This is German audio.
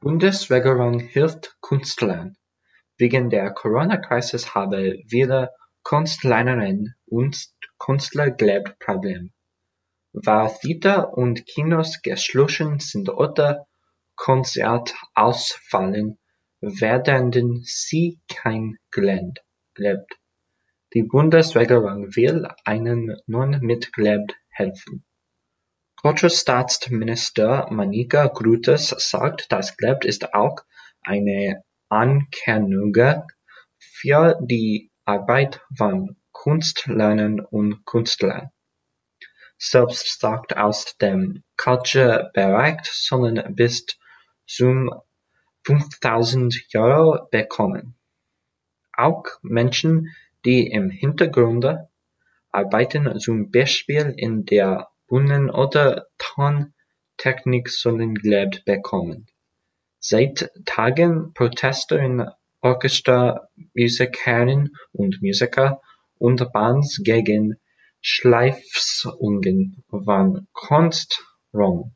Bundesregierung hilft Künstlern. Wegen der Corona-Krise haben viele Künstlerinnen und Künstler Geldprobleme. Weil Theater und Kinos geschlossen sind oder Konzerte ausfallen, werden sie kein Geld. Die Bundesregierung will ihnen nun mit helfen. Kulturstaatsminister Monika Grütters sagt, das Geld ist auch eine Anerkennung für die Arbeit von Künstlerinnen und Künstlern. Selbst sagt aus dem Kulturbereich sollen bis zum fünftausend Euro bekommen. Auch Menschen, die im Hintergrund arbeiten, zum Beispiel in der Bühnen- oder Tontechnik sollen Geld bekommen. Seit Tagen Orchester, Musikerinnen und Musiker und Bands gegen Schließungen von Kunstraum.